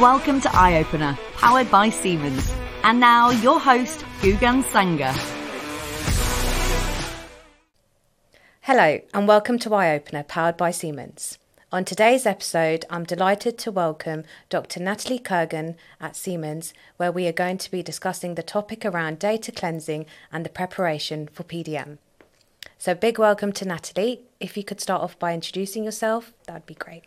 Welcome to Eye Opener, powered by Siemens. And now, your host, Gugan Sanger. Hello, and welcome to Eye Opener, powered by Siemens. On today's episode, I'm delighted to welcome Dr. Natalie Kurgan at Siemens, where we are going to be discussing the topic around data cleansing and the preparation for PDM. So, big welcome to Natalie. If you could start off by introducing yourself, that'd be great.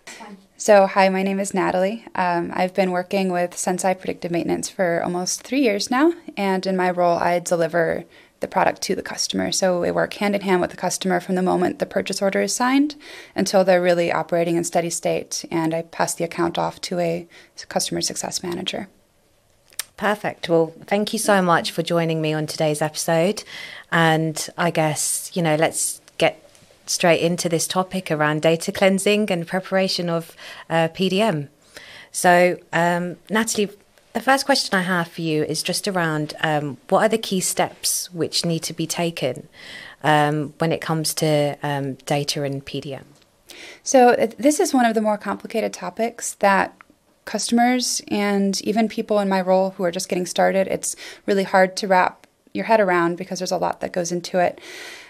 So, hi, my name is Natalie. Um, I've been working with Senseye Predictive Maintenance for almost three years now, and in my role, I deliver the product to the customer. So, we work hand in hand with the customer from the moment the purchase order is signed until they're really operating in steady state, and I pass the account off to a customer success manager. Perfect. Well, thank you so much for joining me on today's episode. And I guess, you know, let's get straight into this topic around data cleansing and preparation of uh, PDM. So, um, Natalie, the first question I have for you is just around um, what are the key steps which need to be taken um, when it comes to um, data and PDM? So, this is one of the more complicated topics that customers and even people in my role who are just getting started, it's really hard to wrap your head around because there's a lot that goes into it.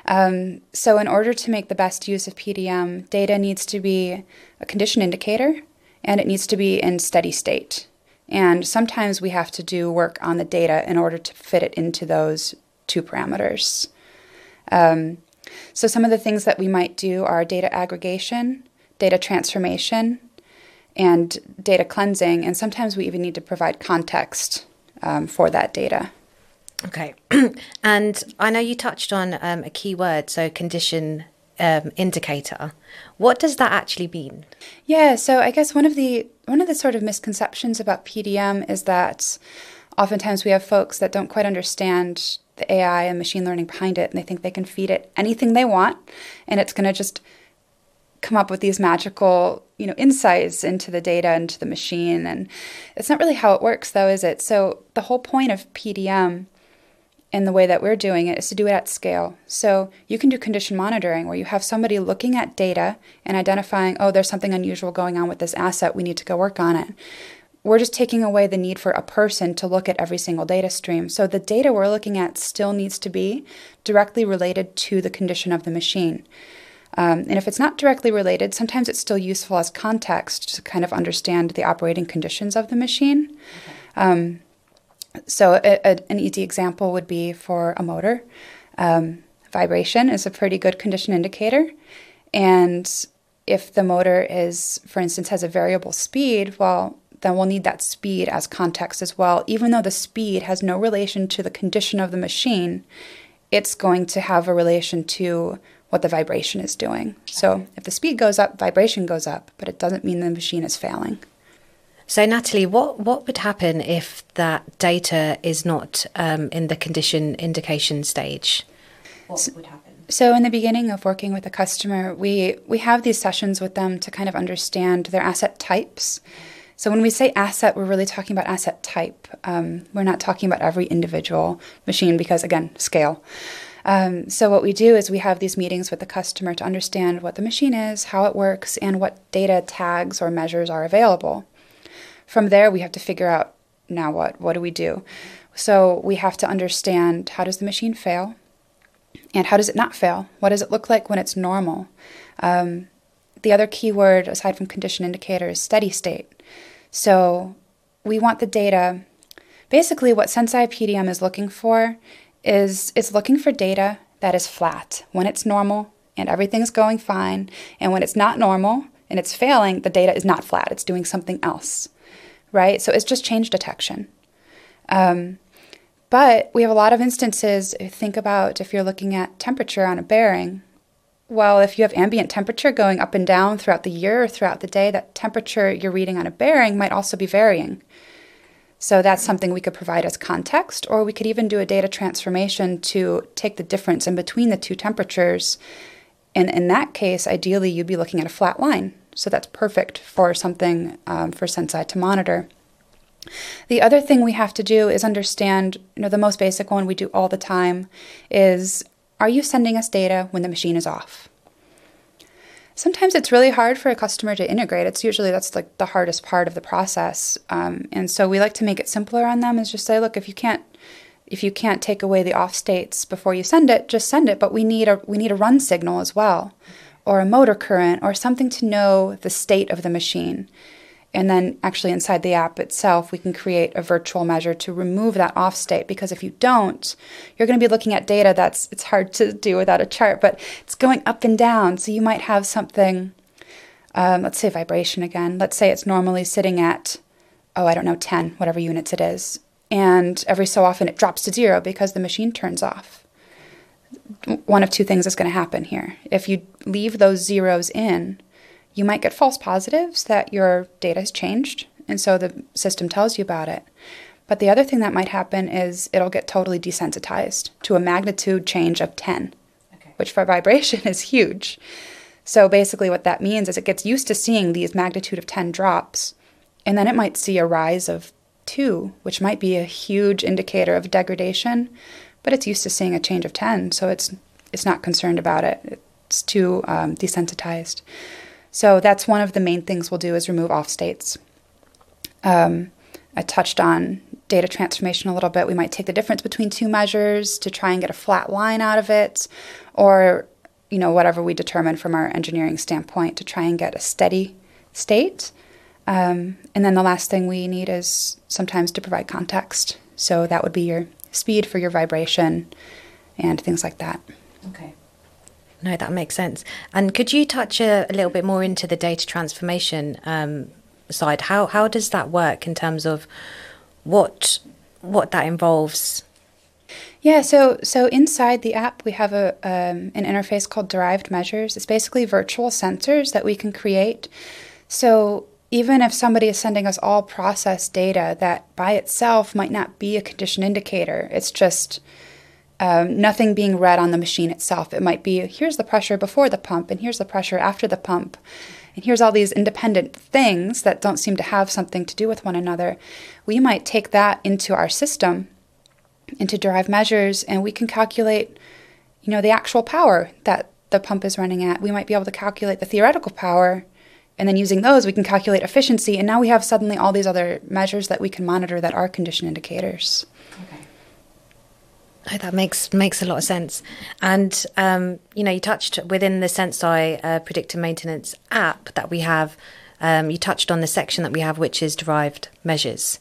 Um, so, in order to make the best use of PDM, data needs to be a condition indicator and it needs to be in steady state. And sometimes we have to do work on the data in order to fit it into those two parameters. Um, so, some of the things that we might do are data aggregation, data transformation, and data cleansing. And sometimes we even need to provide context um, for that data. Okay. and I know you touched on um, a key word, so condition um, indicator. What does that actually mean? Yeah, so I guess one of the one of the sort of misconceptions about PDM is that oftentimes we have folks that don't quite understand the AI and machine learning behind it, and they think they can feed it anything they want, and it's going to just come up with these magical you know insights into the data into the machine and it's not really how it works though is it so the whole point of pdm and the way that we're doing it is to do it at scale so you can do condition monitoring where you have somebody looking at data and identifying oh there's something unusual going on with this asset we need to go work on it we're just taking away the need for a person to look at every single data stream. So the data we're looking at still needs to be directly related to the condition of the machine. Um, and if it's not directly related, sometimes it's still useful as context to kind of understand the operating conditions of the machine. Okay. Um, so, a, a, an easy example would be for a motor. Um, vibration is a pretty good condition indicator. And if the motor is, for instance, has a variable speed, well, then we'll need that speed as context as well. Even though the speed has no relation to the condition of the machine, it's going to have a relation to what the vibration is doing. So if the speed goes up, vibration goes up, but it doesn't mean the machine is failing. So, Natalie, what, what would happen if that data is not um, in the condition indication stage? What so, would happen? So, in the beginning of working with a customer, we, we have these sessions with them to kind of understand their asset types. So, when we say asset, we're really talking about asset type. Um, we're not talking about every individual machine because, again, scale. Um, so, what we do is we have these meetings with the customer to understand what the machine is, how it works, and what data tags or measures are available. From there, we have to figure out now what? What do we do? So, we have to understand how does the machine fail? And how does it not fail? What does it look like when it's normal? Um, the other key word, aside from condition indicator, is steady state. So, we want the data. Basically, what Senseye PDM is looking for is it's looking for data that is flat when it's normal and everything's going fine, and when it's not normal and it's failing, the data is not flat, it's doing something else, right? So it's just change detection. Um, but we have a lot of instances. Think about if you're looking at temperature on a bearing. Well, if you have ambient temperature going up and down throughout the year or throughout the day, that temperature you're reading on a bearing might also be varying. So that's something we could provide as context, or we could even do a data transformation to take the difference in between the two temperatures. And in that case, ideally, you'd be looking at a flat line. So that's perfect for something um, for Senseye to monitor. The other thing we have to do is understand, you know, the most basic one we do all the time is are you sending us data when the machine is off? Sometimes it's really hard for a customer to integrate. It's usually that's like the hardest part of the process, um, and so we like to make it simpler on them. Is just say, look, if you can't if you can't take away the off states before you send it, just send it. But we need a we need a run signal as well, or a motor current, or something to know the state of the machine. And then actually inside the app itself, we can create a virtual measure to remove that off state because if you don't, you're going to be looking at data that's it's hard to do without a chart, but it's going up and down. So you might have something, um, let's say vibration again. Let's say it's normally sitting at, oh, I don't know, 10, whatever units it is. And every so often it drops to zero because the machine turns off. One of two things is going to happen here. If you leave those zeros in, you might get false positives that your data has changed, and so the system tells you about it. But the other thing that might happen is it'll get totally desensitized to a magnitude change of 10, okay. which for vibration is huge. So basically, what that means is it gets used to seeing these magnitude of 10 drops, and then it might see a rise of 2, which might be a huge indicator of degradation, but it's used to seeing a change of 10, so it's, it's not concerned about it. It's too um, desensitized. So that's one of the main things we'll do is remove off states. Um, I touched on data transformation a little bit. We might take the difference between two measures to try and get a flat line out of it, or you know whatever we determine from our engineering standpoint to try and get a steady state. Um, and then the last thing we need is sometimes to provide context. So that would be your speed for your vibration and things like that. Okay. No, that makes sense. And could you touch a, a little bit more into the data transformation um, side? How how does that work in terms of what what that involves? Yeah, so so inside the app we have a um, an interface called Derived Measures. It's basically virtual sensors that we can create. So even if somebody is sending us all process data that by itself might not be a condition indicator, it's just um, nothing being read on the machine itself. It might be here's the pressure before the pump, and here's the pressure after the pump, and here's all these independent things that don't seem to have something to do with one another. We might take that into our system, into derived measures, and we can calculate, you know, the actual power that the pump is running at. We might be able to calculate the theoretical power. And then using those, we can calculate efficiency. And now we have suddenly all these other measures that we can monitor that are condition indicators. Oh, that makes makes a lot of sense. And um, you know, you touched within the Senseye uh, predictive maintenance app that we have. Um, you touched on the section that we have, which is derived measures.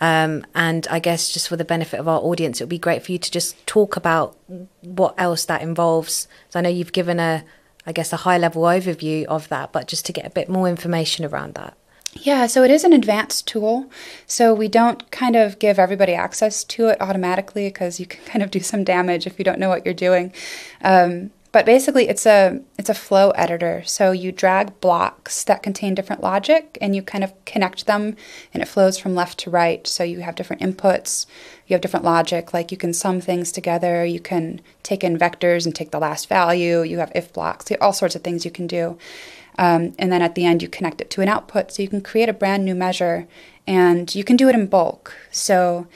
Um, and I guess just for the benefit of our audience, it would be great for you to just talk about what else that involves. So I know you've given a, I guess, a high level overview of that, but just to get a bit more information around that. Yeah, so it is an advanced tool. So we don't kind of give everybody access to it automatically because you can kind of do some damage if you don't know what you're doing. Um, but basically, it's a it's a flow editor. So you drag blocks that contain different logic, and you kind of connect them, and it flows from left to right. So you have different inputs, you have different logic. Like you can sum things together, you can take in vectors and take the last value. You have if blocks, all sorts of things you can do. Um, and then at the end, you connect it to an output. So you can create a brand new measure and you can do it in bulk. So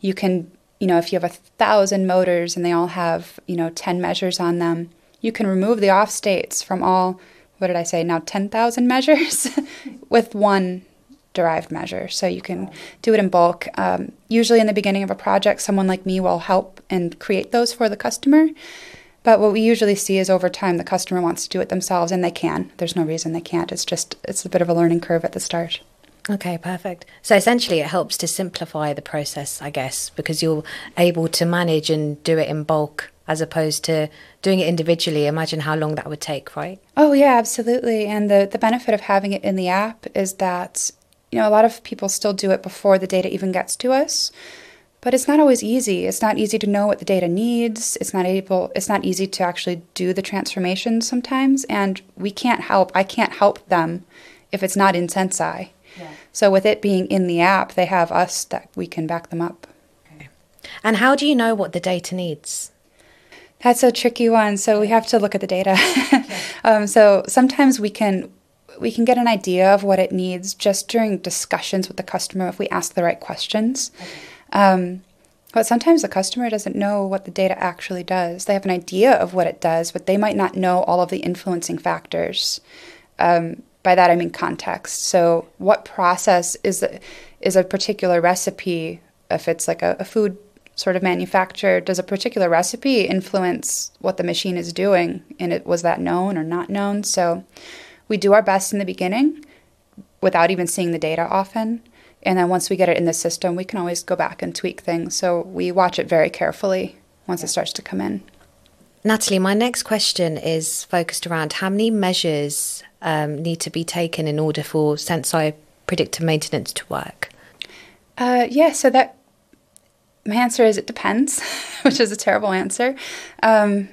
you can, you know, if you have a thousand motors and they all have, you know, 10 measures on them, you can remove the off states from all, what did I say, now 10,000 measures with one derived measure. So you can do it in bulk. Um, usually in the beginning of a project, someone like me will help and create those for the customer. But what we usually see is over time the customer wants to do it themselves and they can. There's no reason they can't. It's just it's a bit of a learning curve at the start. Okay, perfect. So essentially it helps to simplify the process, I guess, because you're able to manage and do it in bulk as opposed to doing it individually. Imagine how long that would take, right? Oh yeah, absolutely. And the the benefit of having it in the app is that you know, a lot of people still do it before the data even gets to us. But it's not always easy. It's not easy to know what the data needs. It's not able it's not easy to actually do the transformation sometimes and we can't help I can't help them if it's not in Senseye. So with it being in the app, they have us that we can back them up. Okay. And how do you know what the data needs? That's a tricky one. So we have to look at the data. um, so sometimes we can we can get an idea of what it needs just during discussions with the customer if we ask the right questions. Okay. Um, But sometimes the customer doesn't know what the data actually does. They have an idea of what it does, but they might not know all of the influencing factors. Um, by that I mean context. So, what process is is a particular recipe? If it's like a, a food sort of manufacturer, does a particular recipe influence what the machine is doing? And it was that known or not known? So, we do our best in the beginning without even seeing the data often. And then once we get it in the system, we can always go back and tweak things. So we watch it very carefully once it starts to come in. Natalie, my next question is focused around how many measures um, need to be taken in order for Senseye predictive maintenance to work? Uh, yeah, so that my answer is it depends, which is a terrible answer. Um,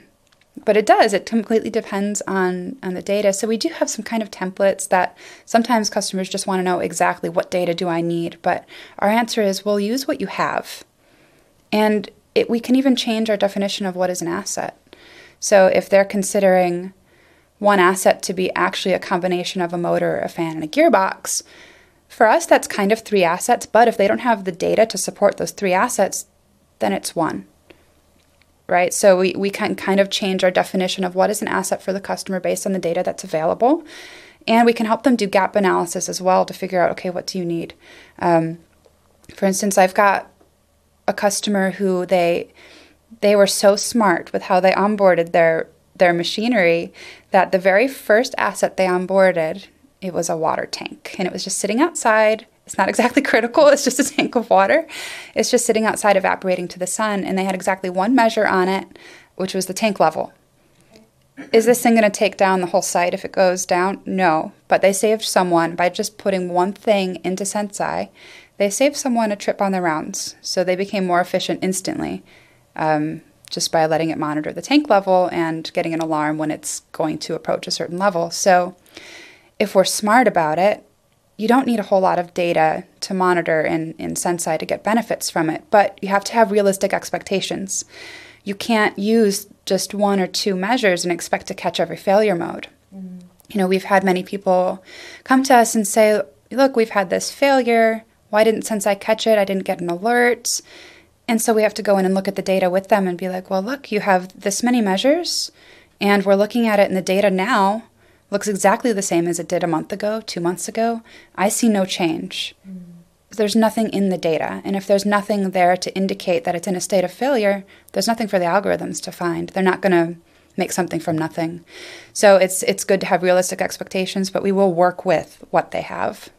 but it does. It completely depends on on the data. So we do have some kind of templates that sometimes customers just want to know exactly what data do I need. But our answer is we'll use what you have, and it, we can even change our definition of what is an asset. So if they're considering one asset to be actually a combination of a motor, a fan, and a gearbox, for us that's kind of three assets. But if they don't have the data to support those three assets, then it's one right? So we, we can kind of change our definition of what is an asset for the customer based on the data that's available. And we can help them do gap analysis as well to figure out, okay, what do you need? Um, for instance, I've got a customer who they they were so smart with how they onboarded their their machinery that the very first asset they onboarded it was a water tank and it was just sitting outside it's not exactly critical, it's just a tank of water. It's just sitting outside evaporating to the sun, and they had exactly one measure on it, which was the tank level. Is this thing going to take down the whole site if it goes down? No. But they saved someone by just putting one thing into Senseye. They saved someone a trip on the rounds, so they became more efficient instantly um, just by letting it monitor the tank level and getting an alarm when it's going to approach a certain level. So if we're smart about it, you don't need a whole lot of data to monitor in, in Senseye to get benefits from it, but you have to have realistic expectations. You can't use just one or two measures and expect to catch every failure mode. Mm-hmm. You know, we've had many people come to us and say, Look, we've had this failure. Why didn't Senseye catch it? I didn't get an alert. And so we have to go in and look at the data with them and be like, Well, look, you have this many measures, and we're looking at it in the data now looks exactly the same as it did a month ago, two months ago, I see no change. Mm. There's nothing in the data. And if there's nothing there to indicate that it's in a state of failure, there's nothing for the algorithms to find. They're not going to make something from nothing. So it's it's good to have realistic expectations, but we will work with what they have.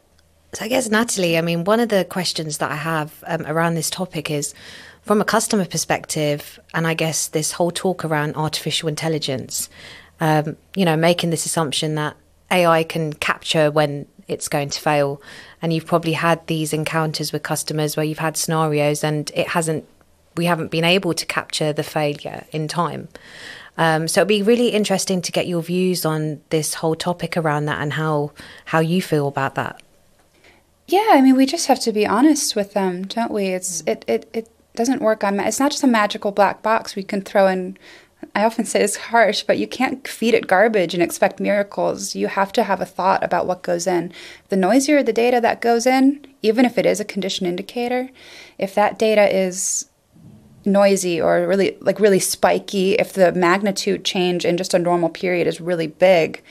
So I guess Natalie, I mean, one of the questions that I have um, around this topic is from a customer perspective, and I guess this whole talk around artificial intelligence um, you know, making this assumption that AI can capture when it's going to fail. And you've probably had these encounters with customers where you've had scenarios and it hasn't, we haven't been able to capture the failure in time. Um, so it'd be really interesting to get your views on this whole topic around that and how how you feel about that. Yeah, I mean, we just have to be honest with them, don't we? It's mm-hmm. it it, it doesn't work on. It's not just a magical black box we can throw in I often say it's harsh, but you can't feed it garbage and expect miracles. You have to have a thought about what goes in. The noisier the data that goes in, even if it is a condition indicator, if that data is noisy or really like really spiky, if the magnitude change in just a normal period is really big,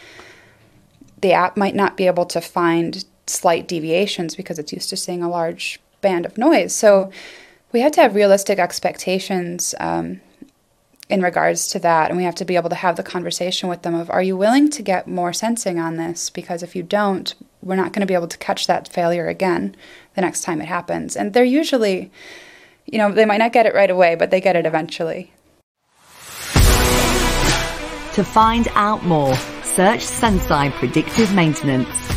the app might not be able to find slight deviations because it's used to seeing a large band of noise. So we have to have realistic expectations. Um, in regards to that and we have to be able to have the conversation with them of are you willing to get more sensing on this because if you don't we're not going to be able to catch that failure again the next time it happens and they're usually you know they might not get it right away but they get it eventually to find out more search Senseye predictive maintenance